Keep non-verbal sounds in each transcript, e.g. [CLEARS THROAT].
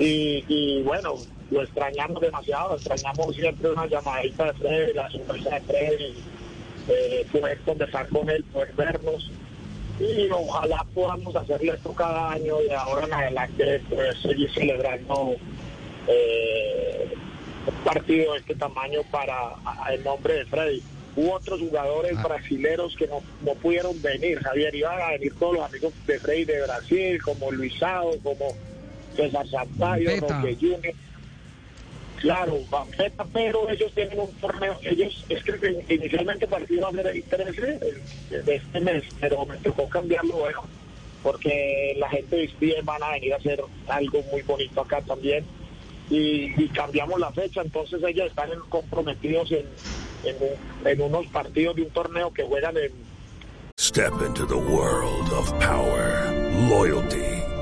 Y, y bueno, lo extrañamos demasiado. Extrañamos siempre una llamadita de Freddy, la sonrisa de Freddy. Eh, poder conversar con él, poder vernos. Y ojalá podamos hacerle esto cada año y ahora en adelante pues, seguir celebrando eh, un partido de este tamaño para el nombre de Freddy. Hubo otros jugadores brasileros que no, no pudieron venir, Javier, iban a venir todos los amigos de Freddy de Brasil, como Luisado, como César Sampaio, Vampeta. Roque Junior. Claro, Vampeta, pero ellos tienen un torneo, ellos, es que inicialmente ser el 13 de- de este mes, pero me tocó cambiarlo luego, porque la de Spien van a venir a hacer algo muy bonito acá también, y, y cambiamos la fecha, entonces ellos están en- comprometidos en, en, en unos partidos de un torneo que juegan en Step into the world of power, loyalty,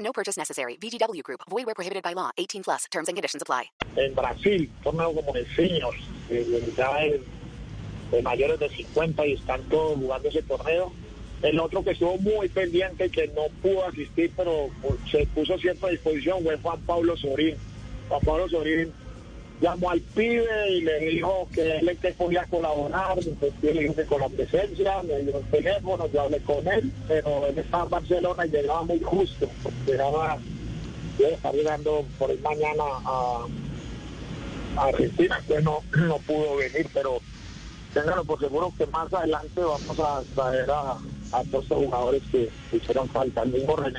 No purchase necessary. VGW Group. Void where prohibited by law. 18 plus. Terms and conditions apply. en Brasil, torneo como de seniors, ya de, de mayores de 50 y están todos jugando ese torneo. El otro que estuvo muy pendiente y que no pudo asistir, pero se puso siempre a disposición fue Juan Pablo Sorín. Juan Pablo Sorín llamó al pibe y le dijo que él que podía colaborar, entonces yo le dije con la presencia, me dio el teléfono, yo hablé con él, pero él estaba en Barcelona y llegaba muy justo, llegaba, debe estar llegando por el mañana a, Argentina, que no, [CLEARS THROAT] no pudo venir, pero ténganlo por seguro que más adelante vamos a traer a, a todos estos jugadores que hicieron falta, el mismo René